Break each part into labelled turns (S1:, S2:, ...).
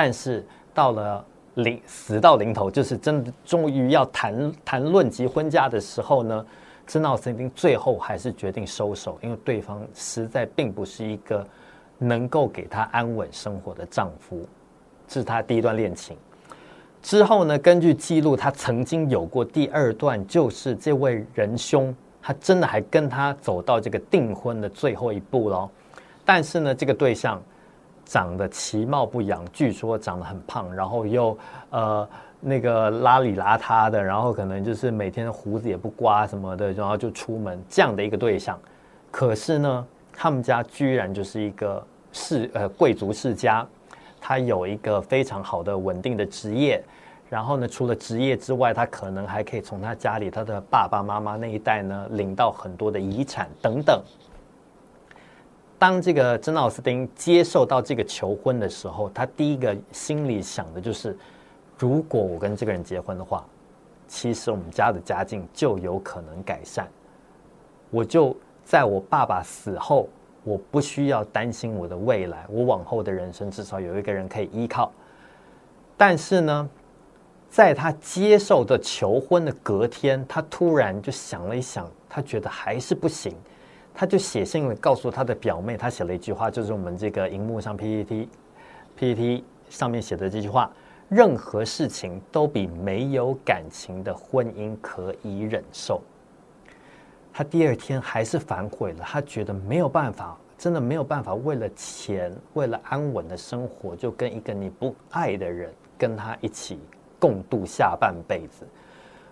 S1: 但是到了临死到临头，就是真的终于要谈谈论及婚嫁的时候呢，珍奥斯汀最后还是决定收手，因为对方实在并不是一个能够给他安稳生活的丈夫。这是他第一段恋情。之后呢，根据记录，他曾经有过第二段，就是这位仁兄，他真的还跟他走到这个订婚的最后一步喽。但是呢，这个对象长得其貌不扬，据说长得很胖，然后又呃那个邋里邋遢的，然后可能就是每天胡子也不刮什么的，然后就出门这样的一个对象。可是呢，他们家居然就是一个世呃贵族世家。他有一个非常好的稳定的职业，然后呢，除了职业之外，他可能还可以从他家里他的爸爸妈妈那一代呢领到很多的遗产等等。当这个珍奥斯汀接受到这个求婚的时候，他第一个心里想的就是：如果我跟这个人结婚的话，其实我们家的家境就有可能改善，我就在我爸爸死后。我不需要担心我的未来，我往后的人生至少有一个人可以依靠。但是呢，在他接受的求婚的隔天，他突然就想了一想，他觉得还是不行，他就写信了告诉他的表妹，他写了一句话，就是我们这个荧幕上 PPT PPT 上面写的这句话：任何事情都比没有感情的婚姻可以忍受。他第二天还是反悔了，他觉得没有办法，真的没有办法，为了钱，为了安稳的生活，就跟一个你不爱的人跟他一起共度下半辈子。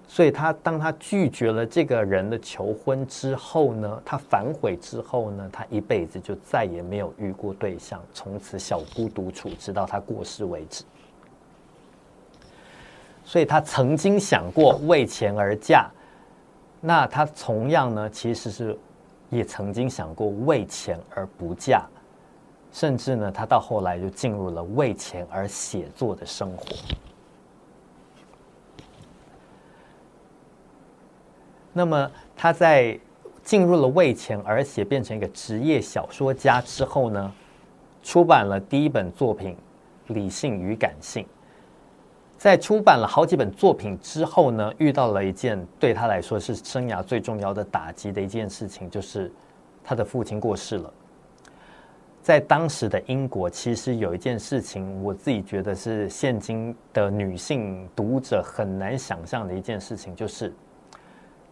S1: 所以他当他拒绝了这个人的求婚之后呢，他反悔之后呢，他一辈子就再也没有遇过对象，从此小孤独处，直到他过世为止。所以他曾经想过为钱而嫁。那他同样呢，其实是也曾经想过为钱而不嫁，甚至呢，他到后来就进入了为钱而写作的生活。那么他在进入了为钱而写，变成一个职业小说家之后呢，出版了第一本作品《理性与感性》。在出版了好几本作品之后呢，遇到了一件对他来说是生涯最重要的打击的一件事情，就是他的父亲过世了。在当时的英国，其实有一件事情，我自己觉得是现今的女性读者很难想象的一件事情，就是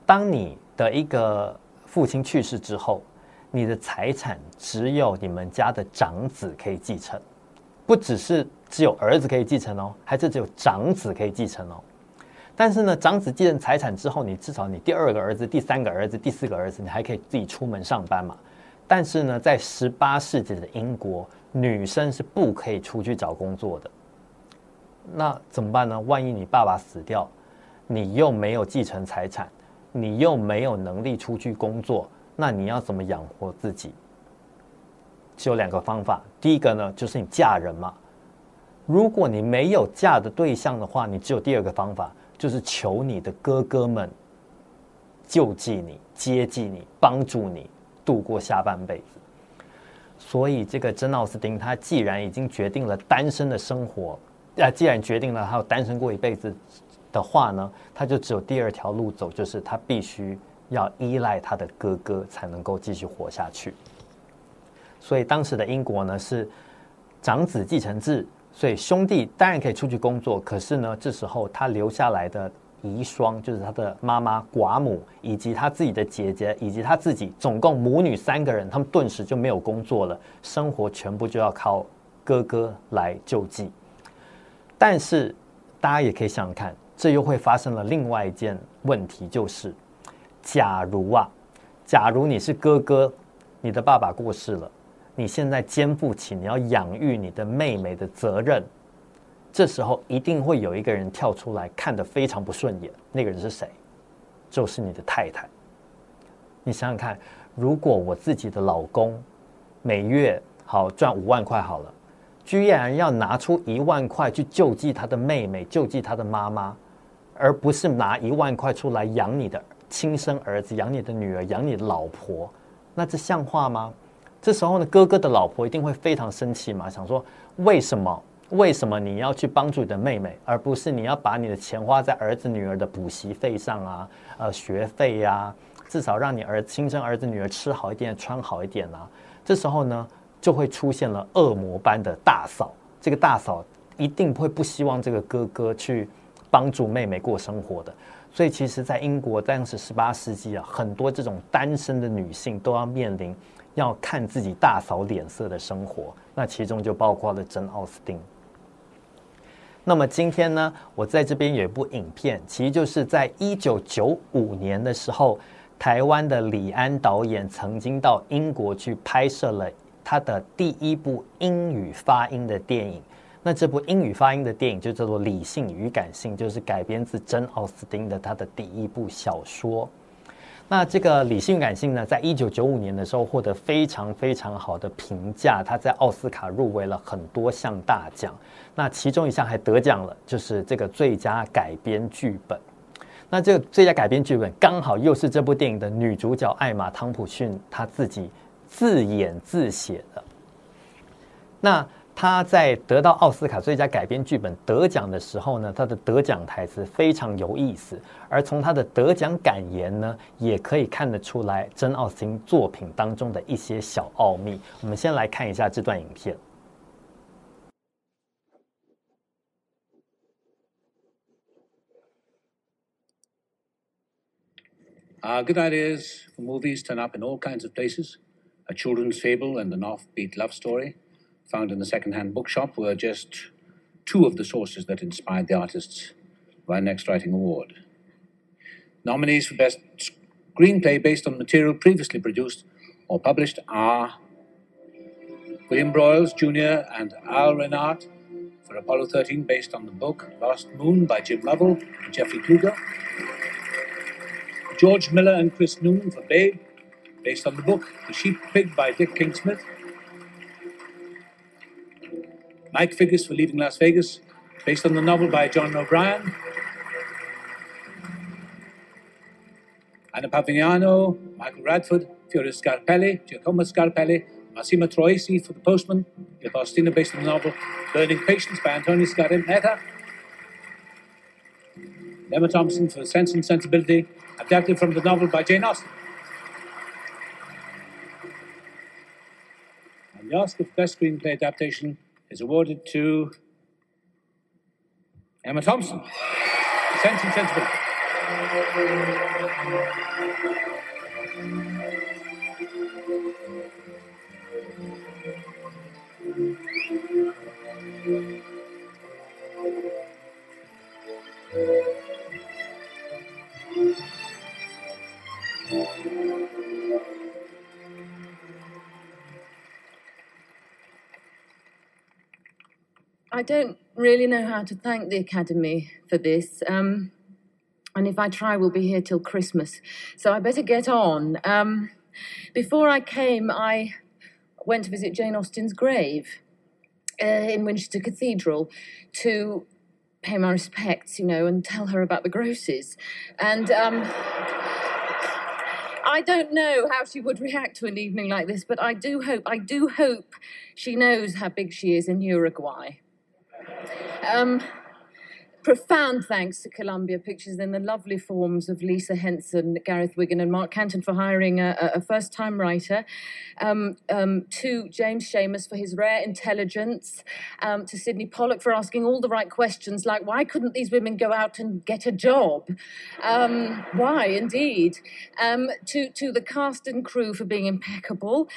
S1: 当你的一个父亲去世之后，你的财产只有你们家的长子可以继承，不只是。只有儿子可以继承哦，还是只有长子可以继承哦？但是呢，长子继承财产之后，你至少你第二个儿子、第三个儿子、第四个儿子，你还可以自己出门上班嘛。但是呢，在十八世纪的英国，女生是不可以出去找工作的。那怎么办呢？万一你爸爸死掉，你又没有继承财产，你又没有能力出去工作，那你要怎么养活自己？只有两个方法。第一个呢，就是你嫁人嘛。如果你没有嫁的对象的话，你只有第二个方法，就是求你的哥哥们救济你、接济你、帮助你度过下半辈子。所以，这个珍奥斯汀他既然已经决定了单身的生活，啊，既然决定了他要单身过一辈子的话呢，他就只有第二条路走，就是他必须要依赖他的哥哥才能够继续活下去。所以，当时的英国呢是长子继承制。所以兄弟当然可以出去工作，可是呢，这时候他留下来的遗孀，就是他的妈妈、寡母，以及他自己的姐姐，以及他自己，总共母女三个人，他们顿时就没有工作了，生活全部就要靠哥哥来救济。但是大家也可以想想看，这又会发生了另外一件问题，就是假如啊，假如你是哥哥，你的爸爸过世了。你现在肩负起你要养育你的妹妹的责任，这时候一定会有一个人跳出来看得非常不顺眼。那个人是谁？就是你的太太。你想想看，如果我自己的老公每月好赚五万块好了，居然要拿出一万块去救济他的妹妹、救济他的妈妈，而不是拿一万块出来养你的亲生儿子、养你的女儿、养你的老婆，那这像话吗？这时候呢，哥哥的老婆一定会非常生气嘛，想说为什么为什么你要去帮助你的妹妹，而不是你要把你的钱花在儿子女儿的补习费上啊？呃，学费呀、至少让你儿亲生儿子女儿吃好一点，穿好一点啊。这时候呢，就会出现了恶魔般的大嫂。这个大嫂一定会不希望这个哥哥去帮助妹妹过生活的。所以，其实，在英国当时十八世纪啊，很多这种单身的女性都要面临要看自己大嫂脸色的生活。那其中就包括了珍·奥斯汀。那么今天呢，我在这边有一部影片，其实就是在一九九五年的时候，台湾的李安导演曾经到英国去拍摄了他的第一部英语发音的电影。那这部英语发音的电影就叫做《理性与感性》，就是改编自珍·奥斯汀的他的第一部小说。那这个《理性感性》呢，在一九九五年的时候获得非常非常好的评价，他在奥斯卡入围了很多项大奖。那其中一项还得奖了，就是这个最佳改编剧本。那这个最佳改编剧本刚好又是这部电影的女主角艾玛汤普逊她自己自演自写的。那他在得到奥斯卡最佳改编剧本得奖的时候呢，他的得奖台词非常有意思，而从他的得奖感言呢，也可以看得出来真奥斯汀作品当中的一些小奥秘。我们先来看一下这段影片。
S2: Our good ideas for movies turn up in all kinds of places. A children's fable and an offbeat love story found in the second-hand bookshop were just two of the sources that inspired the artists our next writing award. Nominees for Best Screenplay based on material previously produced or published are William Broyles Jr. and Al Renard for Apollo 13 based on the book Lost Moon by Jim Lovell and Jeffrey Kluger. George Miller and Chris Newman for Babe, based on the book The Sheep Pig by Dick Kingsmith. Mike Figgis for Leaving Las Vegas, based on the novel by John O'Brien. Anna Pavignano, Michael Radford, Fiore Scarpelli, Giacomo Scarpelli, Massimo Troisi for The Postman, Le Faustina based on the novel Burning Patience by Antonio Scarinetta. Emma Thompson for Sense and Sensibility, adapted from the novel by Jane Austen. And the Oscar for Best Screenplay Adaptation is awarded to Emma Thompson Sense and Sensibility.
S3: I don't really know how to thank the Academy for this. Um, and if I try, we'll be here till Christmas. So I better get on. Um, before I came, I went to visit Jane Austen's grave uh, in Winchester Cathedral to pay my respects, you know, and tell her about the grosses. And um, I don't know how she would react to an evening like this, but I do hope, I do hope she knows how big she is in Uruguay. Um, profound thanks to Columbia Pictures and the lovely forms of Lisa Henson, Gareth Wigan, and Mark Canton for hiring a, a first time writer, um, um, to James Seamus for his rare intelligence, um, to Sydney Pollock for asking all the right questions like why couldn't these women go out and get a job? Um, why, indeed? Um, to, to the cast and crew for being impeccable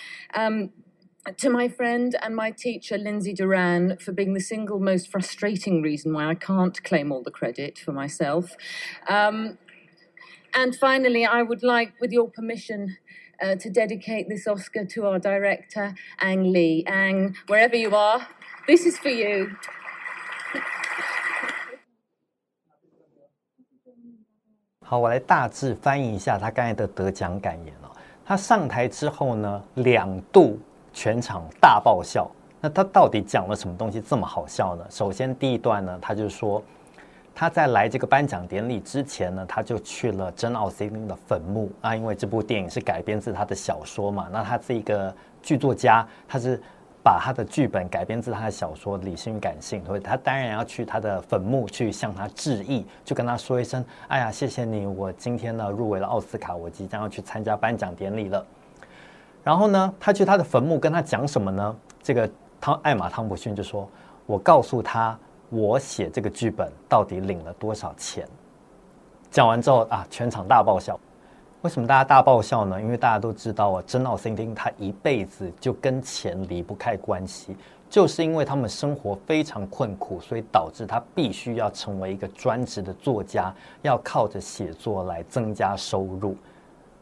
S3: Um, to my friend and my teacher, Lindsay Duran, for being the single most frustrating reason why I can't claim all the credit for myself. Um, and finally, I would like, with your permission, uh, to dedicate this Oscar to our director, Ang Lee. Ang, wherever you are, this is for you.
S1: 好，我来大致翻译一下他刚才的得奖感言哦。他上台之后呢，两度。 全场大爆笑，那他到底讲了什么东西这么好笑呢？首先第一段呢，他就说他在来这个颁奖典礼之前呢，他就去了珍奥斯汀的坟墓啊，因为这部电影是改编自他的小说嘛。那他是一个剧作家，他是把他的剧本改编自他的小说《理性与感性》，所以他当然要去他的坟墓去向他致意，就跟他说一声：“哎呀，谢谢你，我今天呢入围了奥斯卡，我即将要去参加颁奖典礼了。”然后呢，他去他的坟墓跟他讲什么呢？这个汤艾玛汤普逊就说：“我告诉他，我写这个剧本到底领了多少钱。”讲完之后啊，全场大爆笑。为什么大家大爆笑呢？因为大家都知道啊，珍奥斯汀他一辈子就跟钱离不开关系，就是因为他们生活非常困苦，所以导致他必须要成为一个专职的作家，要靠着写作来增加收入。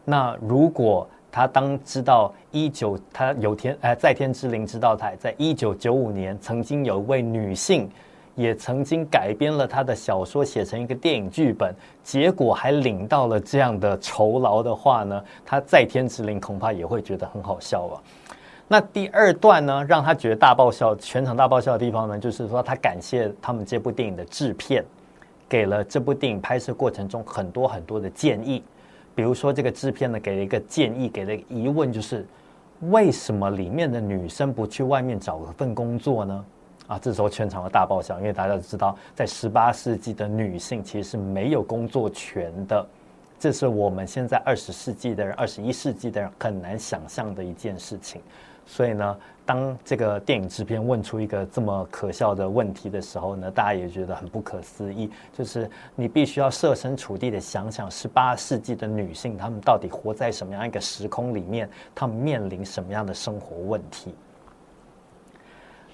S1: 那如果他当知道一九他有天哎在天之灵知道他在一九九五年曾经有一位女性。也曾经改编了他的小说，写成一个电影剧本，结果还领到了这样的酬劳的话呢，他在天之灵恐怕也会觉得很好笑吧。那第二段呢，让他觉得大爆笑，全场大爆笑的地方呢，就是说他感谢他们这部电影的制片，给了这部电影拍摄过程中很多很多的建议，比如说这个制片呢给了一个建议，给了一个疑问，就是为什么里面的女生不去外面找份工作呢？啊，这时候全场的大爆笑，因为大家都知道，在十八世纪的女性其实是没有工作权的，这是我们现在二十世纪的人、二十一世纪的人很难想象的一件事情。所以呢，当这个电影制片问出一个这么可笑的问题的时候呢，大家也觉得很不可思议，就是你必须要设身处地的想想，十八世纪的女性她们到底活在什么样一个时空里面，她们面临什么样的生活问题。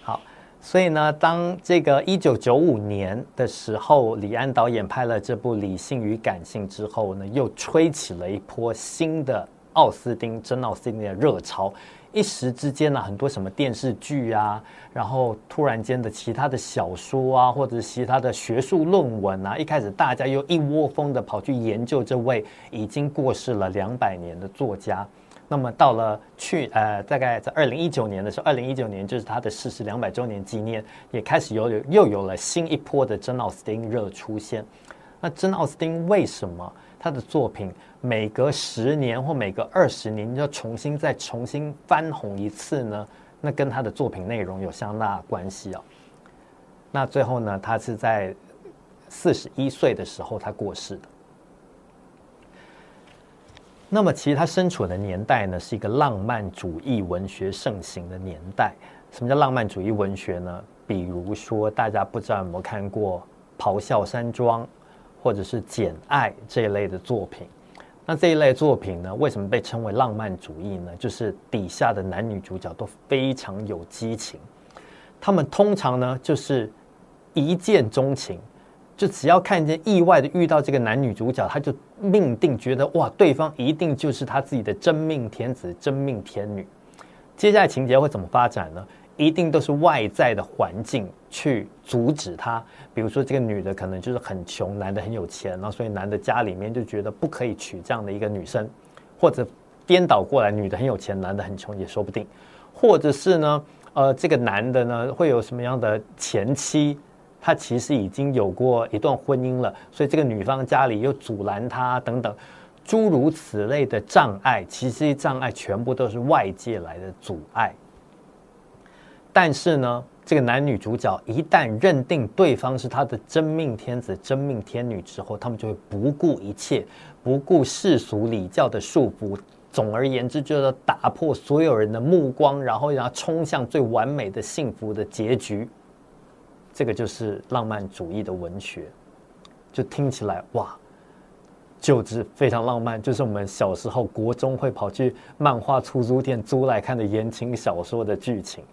S1: 好。所以呢，当这个一九九五年的时候，李安导演拍了这部《理性与感性》之后呢，又吹起了一波新的奥斯汀、珍奥斯汀的热潮。一时之间呢，很多什么电视剧啊，然后突然间的其他的小说啊，或者其他的学术论文啊，一开始大家又一窝蜂的跑去研究这位已经过世了两百年的作家。那么到了去呃，大概在二零一九年的时候，二零一九年就是他的逝世两百周年纪念，也开始有有又有了新一波的珍奥斯汀热出现。那珍奥斯汀为什么他的作品每隔十年或每隔二十年要重新再重新翻红一次呢？那跟他的作品内容有相当关系哦。那最后呢，他是在四十一岁的时候他过世的。那么，其实他身处的年代呢，是一个浪漫主义文学盛行的年代。什么叫浪漫主义文学呢？比如说，大家不知道有没有看过《咆哮山庄》或者是《简爱》这一类的作品。那这一类作品呢，为什么被称为浪漫主义呢？就是底下的男女主角都非常有激情，他们通常呢就是一见钟情。就只要看见意外的遇到这个男女主角，他就命定觉得哇，对方一定就是他自己的真命天子、真命天女。接下来情节会怎么发展呢？一定都是外在的环境去阻止他。比如说，这个女的可能就是很穷，男的很有钱，然后所以男的家里面就觉得不可以娶这样的一个女生，或者颠倒过来，女的很有钱，男的很穷也说不定。或者是呢，呃，这个男的呢会有什么样的前妻？他其实已经有过一段婚姻了，所以这个女方家里又阻拦他等等，诸如此类的障碍，其实障碍全部都是外界来的阻碍。但是呢，这个男女主角一旦认定对方是他的真命天子、真命天女之后，他们就会不顾一切，不顾世俗礼教的束缚，总而言之，就是打破所有人的目光，然后让他冲向最完美的幸福的结局。这个就是浪漫主义的文学，就听起来哇，就是非常浪漫，就是我们小时候国中会跑去漫画出租店租来看的言情小说的剧情。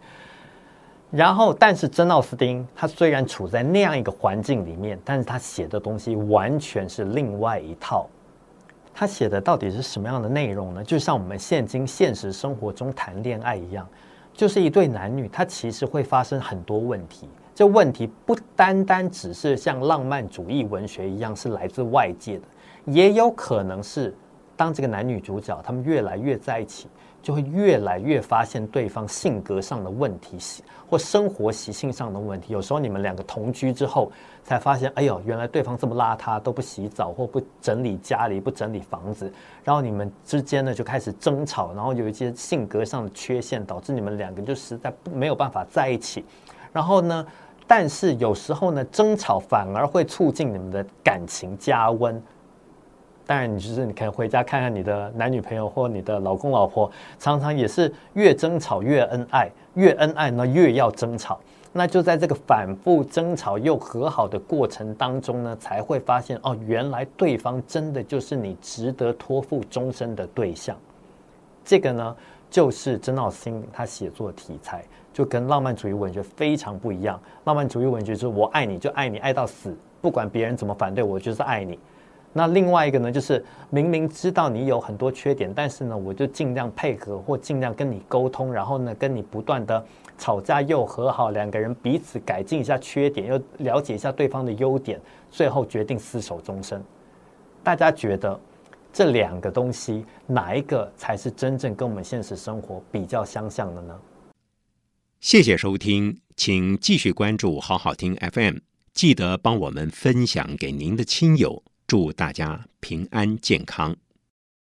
S1: 然后，但是珍奥斯汀他虽然处在那样一个环境里面，但是他写的东西完全是另外一套。他写的到底是什么样的内容呢？就像我们现今现实生活中谈恋爱一样，就是一对男女，他其实会发生很多问题。这问题不单单只是像浪漫主义文学一样是来自外界的，也有可能是当这个男女主角他们越来越在一起，就会越来越发现对方性格上的问题，或生活习性上的问题。有时候你们两个同居之后，才发现，哎呦，原来对方这么邋遢，都不洗澡或不整理家里，不整理房子。然后你们之间呢就开始争吵，然后有一些性格上的缺陷，导致你们两个就实在没有办法在一起。然后呢，但是有时候呢，争吵反而会促进你们的感情加温。当然，你就是你可以回家看看你的男女朋友或你的老公老婆，常常也是越争吵越恩爱，越恩爱呢越要争吵。那就在这个反复争吵又和好的过程当中呢，才会发现哦，原来对方真的就是你值得托付终身的对象。这个呢，就是曾奥斯汀他写作题材，就跟浪漫主义文学非常不一样。浪漫主义文学就是我爱你就爱你爱到死，不管别人怎么反对我，就是爱你。那另外一个呢，就是明明知道你有很多缺点，但是呢，我就尽量配合或尽量跟你沟通，然后呢，跟你不断的吵架又和好，两个人彼此改进一下缺点，又了解一下对方的优点，最后决定厮守终身。大家觉得这两个东西哪一个才是真正跟我们现实生活比较相像的呢？
S4: 谢谢收听，请继续关注好好听 FM，记得帮我们分享给您的亲友。祝大家平安健康。